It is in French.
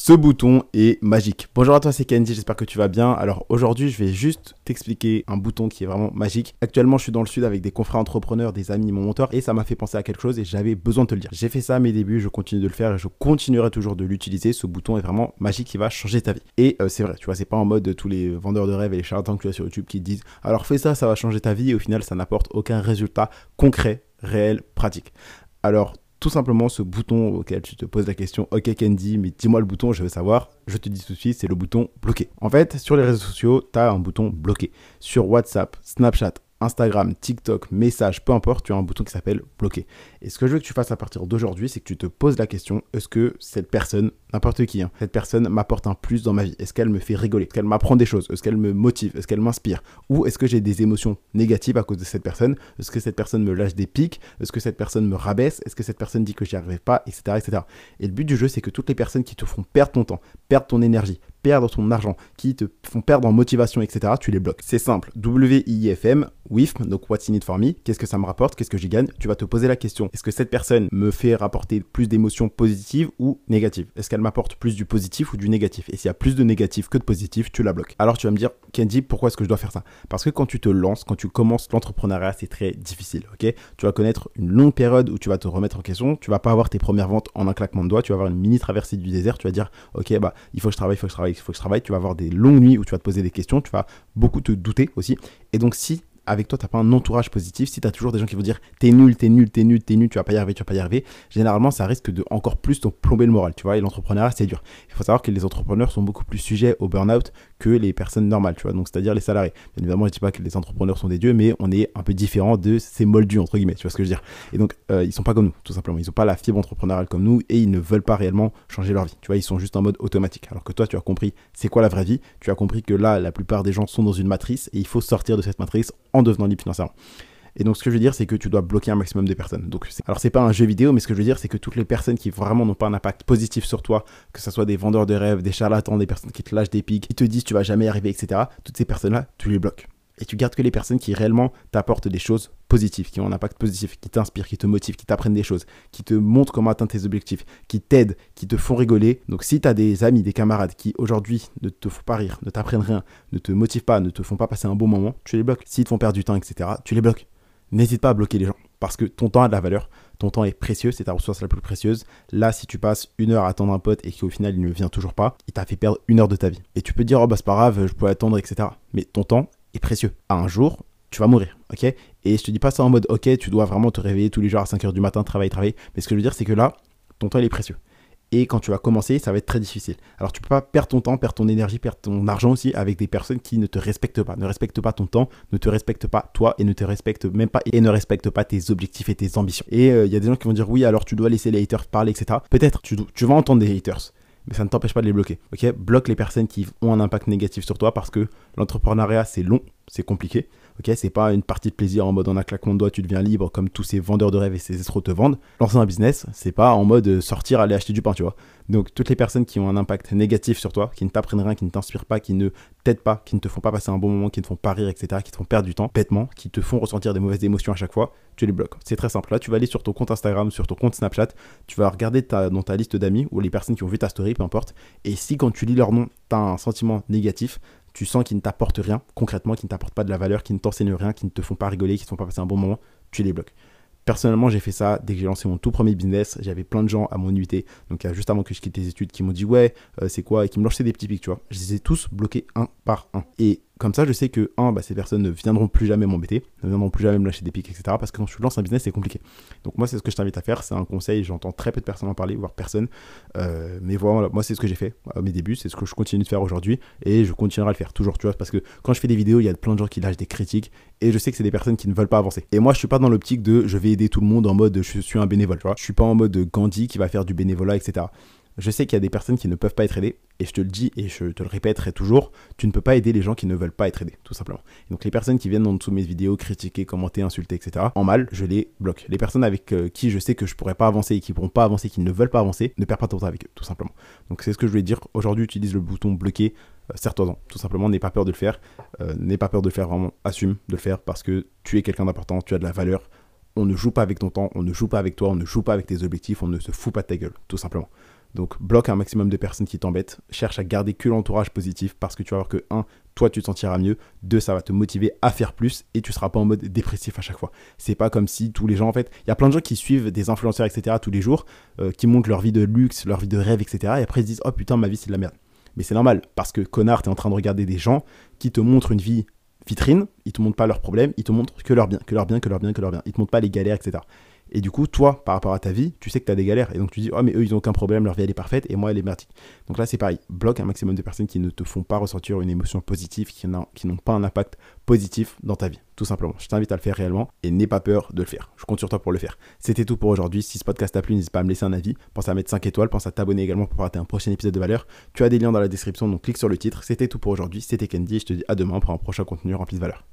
Ce bouton est magique. Bonjour à toi, c'est Candy, j'espère que tu vas bien. Alors aujourd'hui, je vais juste t'expliquer un bouton qui est vraiment magique. Actuellement, je suis dans le sud avec des confrères entrepreneurs, des amis, mon mentor, et ça m'a fait penser à quelque chose et j'avais besoin de te le dire. J'ai fait ça à mes débuts, je continue de le faire et je continuerai toujours de l'utiliser. Ce bouton est vraiment magique, il va changer ta vie. Et euh, c'est vrai, tu vois, c'est pas en mode tous les vendeurs de rêves et les charlatans que tu as sur YouTube qui disent alors fais ça, ça va changer ta vie et au final, ça n'apporte aucun résultat concret, réel, pratique. Alors tout simplement ce bouton auquel tu te poses la question, ok Candy, mais dis-moi le bouton, je veux savoir. Je te dis tout de suite, c'est le bouton bloqué. En fait, sur les réseaux sociaux, tu as un bouton bloqué. Sur WhatsApp, Snapchat, Instagram, TikTok, message, peu importe, tu as un bouton qui s'appelle bloquer. Et ce que je veux que tu fasses à partir d'aujourd'hui, c'est que tu te poses la question, est-ce que cette personne, n'importe qui, hein, cette personne m'apporte un plus dans ma vie? Est-ce qu'elle me fait rigoler? Est-ce qu'elle m'apprend des choses? Est-ce qu'elle me motive? Est-ce qu'elle m'inspire? Ou est-ce que j'ai des émotions négatives à cause de cette personne? Est-ce que cette personne me lâche des pics? Est-ce que cette personne me rabaisse? Est-ce que cette personne dit que j'y arriverai pas? Etc. etc. Et le but du jeu, c'est que toutes les personnes qui te font perdre ton temps, perdre ton énergie, perdre ton argent, qui te font perdre en motivation, etc., tu les bloques. C'est simple. WIFM, WIFM, donc What's in it for me, qu'est-ce que ça me rapporte, qu'est-ce que j'y gagne Tu vas te poser la question, est-ce que cette personne me fait rapporter plus d'émotions positives ou négatives? Est-ce qu'elle m'apporte plus du positif ou du négatif? Et s'il y a plus de négatif que de positif, tu la bloques. Alors tu vas me dire, Candy, pourquoi est-ce que je dois faire ça? Parce que quand tu te lances, quand tu commences l'entrepreneuriat, c'est très difficile, ok? Tu vas connaître une longue période où tu vas te remettre en question, tu vas pas avoir tes premières ventes en un claquement de doigts, tu vas avoir une mini traversée du désert, tu vas dire, ok, bah, il faut que je travaille, il faut que je travaille il faut que je travaille, tu vas avoir des longues nuits où tu vas te poser des questions, tu vas beaucoup te douter aussi. Et donc si avec toi, tu n'as pas un entourage positif, si tu as toujours des gens qui vont dire t'es nul, t'es nul, t'es nul, t'es nul, tu vas pas y arriver, tu vas pas y arriver, généralement, ça risque de encore plus te plomber le moral, tu vois. Et l'entrepreneuriat, c'est dur. Il faut savoir que les entrepreneurs sont beaucoup plus sujets au burn-out que les personnes normales, tu vois. Donc, c'est-à-dire les salariés. Bien évidemment, je dis pas que les entrepreneurs sont des dieux, mais on est un peu différent de ces moldus, entre guillemets, tu vois ce que je veux dire. Et donc, euh, ils sont pas comme nous, tout simplement. Ils ont pas la fibre entrepreneuriale comme nous et ils ne veulent pas réellement changer leur vie. Tu vois, ils sont juste en mode automatique. Alors que toi, tu as compris c'est quoi la vraie vie. Tu as compris que là, la plupart des gens sont dans une matrice et il faut sortir de cette matrice en devenant libre financièrement. Et donc, ce que je veux dire, c'est que tu dois bloquer un maximum de personnes. Donc, alors, c'est pas un jeu vidéo, mais ce que je veux dire, c'est que toutes les personnes qui vraiment n'ont pas un impact positif sur toi, que ce soit des vendeurs de rêves, des charlatans, des personnes qui te lâchent des pics, qui te disent tu vas jamais y arriver, etc., toutes ces personnes-là, tu les bloques. Et tu gardes que les personnes qui réellement t'apportent des choses positives, qui ont un impact positif, qui t'inspirent, qui te motivent, qui t'apprennent des choses, qui te montrent comment atteindre tes objectifs, qui t'aident, qui te font rigoler. Donc si tu as des amis, des camarades qui aujourd'hui ne te font pas rire, ne t'apprennent rien, ne te motivent pas, ne te font pas passer un bon moment, tu les bloques. S'ils te font perdre du temps, etc., tu les bloques. N'hésite pas à bloquer les gens parce que ton temps a de la valeur, ton temps est précieux, c'est ta ressource la plus précieuse. Là, si tu passes une heure à attendre un pote et qu'au final il ne vient toujours pas, il t'a fait perdre une heure de ta vie. Et tu peux dire, oh bah c'est pas grave, je peux attendre, etc. Mais ton temps est précieux. À un jour, tu vas mourir, ok? Et je te dis pas ça en mode, ok, tu dois vraiment te réveiller tous les jours à 5 heures du matin, travailler, travailler. Mais ce que je veux dire, c'est que là, ton temps il est précieux. Et quand tu vas commencer, ça va être très difficile. Alors tu peux pas perdre ton temps, perdre ton énergie, perdre ton argent aussi avec des personnes qui ne te respectent pas, ne respectent pas ton temps, ne te respectent pas toi et ne te respectent même pas et ne respectent pas tes objectifs et tes ambitions. Et il euh, y a des gens qui vont dire oui, alors tu dois laisser les haters parler, etc. Peut-être, tu, tu vas entendre des haters mais ça ne t'empêche pas de les bloquer. Ok? Bloque les personnes qui ont un impact négatif sur toi parce que l'entrepreneuriat c'est long, c'est compliqué. Ok, c'est pas une partie de plaisir en mode en un claquement de doigts tu deviens libre comme tous ces vendeurs de rêves et ces escrocs te vendent. Lancer un business, c'est pas en mode sortir aller acheter du pain, tu vois. Donc toutes les personnes qui ont un impact négatif sur toi, qui ne t'apprennent rien, qui ne t'inspirent pas, qui ne t'aident pas, qui ne te font pas passer un bon moment, qui ne font pas rire, etc., qui te font perdre du temps, bêtement, qui te font ressentir des mauvaises émotions à chaque fois, tu les bloques. C'est très simple. Là, tu vas aller sur ton compte Instagram, sur ton compte Snapchat, tu vas regarder dans ta liste d'amis ou les personnes qui ont vu ta story, peu importe. Et si quand tu lis leur nom, tu as un sentiment négatif, tu sens qu'ils ne t'apportent rien, concrètement, qu'ils ne t'apportent pas de la valeur, qu'ils ne t'enseignent rien, qu'ils ne te font pas rigoler, qu'ils ne te font pas passer un bon moment, tu les bloques. Personnellement, j'ai fait ça dès que j'ai lancé mon tout premier business. J'avais plein de gens à mon UT, donc juste avant que je quitte les études, qui m'ont dit ouais, euh, c'est quoi, et qui me lançaient des petits pics, tu vois. Je les ai tous bloqués un par un. Et comme ça, je sais que, un, bah, ces personnes ne viendront plus jamais m'embêter, ne viendront plus jamais me lâcher des pics, etc. Parce que quand tu lances un business, c'est compliqué. Donc, moi, c'est ce que je t'invite à faire. C'est un conseil. J'entends très peu de personnes en parler, voire personne. Euh, mais voilà, moi, c'est ce que j'ai fait à mes débuts. C'est ce que je continue de faire aujourd'hui. Et je continuerai à le faire toujours, tu vois. Parce que quand je fais des vidéos, il y a plein de gens qui lâchent des critiques. Et je sais que c'est des personnes qui ne veulent pas avancer. Et moi, je suis pas dans l'optique de je vais aider tout le monde en mode je suis un bénévole, tu vois. Je suis pas en mode Gandhi qui va faire du bénévolat, etc. Je sais qu'il y a des personnes qui ne peuvent pas être aidées, et je te le dis et je te le répéterai toujours, tu ne peux pas aider les gens qui ne veulent pas être aidés, tout simplement. donc les personnes qui viennent en dessous de mes vidéos critiquer, commenter, insulter, etc., en mal, je les bloque. Les personnes avec euh, qui je sais que je pourrais pas avancer et qui pourront pas avancer, qui ne veulent pas avancer, ne perds pas ton temps avec eux, tout simplement. Donc c'est ce que je voulais dire. Aujourd'hui, utilise le bouton bloquer, euh, serre-toi-en, tout simplement, n'aie pas peur de le faire, euh, n'aie pas peur de le faire, vraiment, assume de le faire parce que tu es quelqu'un d'important, tu as de la valeur, on ne joue pas avec ton temps, on ne joue pas avec toi, on ne joue pas avec tes objectifs, on ne se fout pas de ta gueule, tout simplement. Donc bloque un maximum de personnes qui t'embêtent, cherche à garder que l'entourage positif parce que tu vas voir que 1, toi tu te sentiras mieux, 2, ça va te motiver à faire plus et tu seras pas en mode dépressif à chaque fois. C'est pas comme si tous les gens, en fait, il y a plein de gens qui suivent des influenceurs, etc. tous les jours, euh, qui montrent leur vie de luxe, leur vie de rêve, etc. Et après ils se disent, oh putain, ma vie c'est de la merde. Mais c'est normal parce que connard, t'es en train de regarder des gens qui te montrent une vie vitrine, ils te montrent pas leurs problèmes, ils te montrent que leur bien, que leur bien, que leur bien, que leur bien. Ils te montrent pas les galères, etc. Et du coup, toi, par rapport à ta vie, tu sais que tu as des galères. Et donc tu dis, oh, mais eux, ils ont aucun problème, leur vie, elle est parfaite, et moi, elle est merdique. Donc là, c'est pareil. Bloque un maximum de personnes qui ne te font pas ressentir une émotion positive, qui n'ont pas un impact positif dans ta vie. Tout simplement. Je t'invite à le faire réellement et n'aie pas peur de le faire. Je compte sur toi pour le faire. C'était tout pour aujourd'hui. Si ce podcast t'a plu, n'hésite pas à me laisser un avis. Pense à mettre 5 étoiles. Pense à t'abonner également pour rater un prochain épisode de valeur. Tu as des liens dans la description, donc clique sur le titre. C'était tout pour aujourd'hui. C'était Candy je te dis à demain pour un prochain contenu rempli de valeur.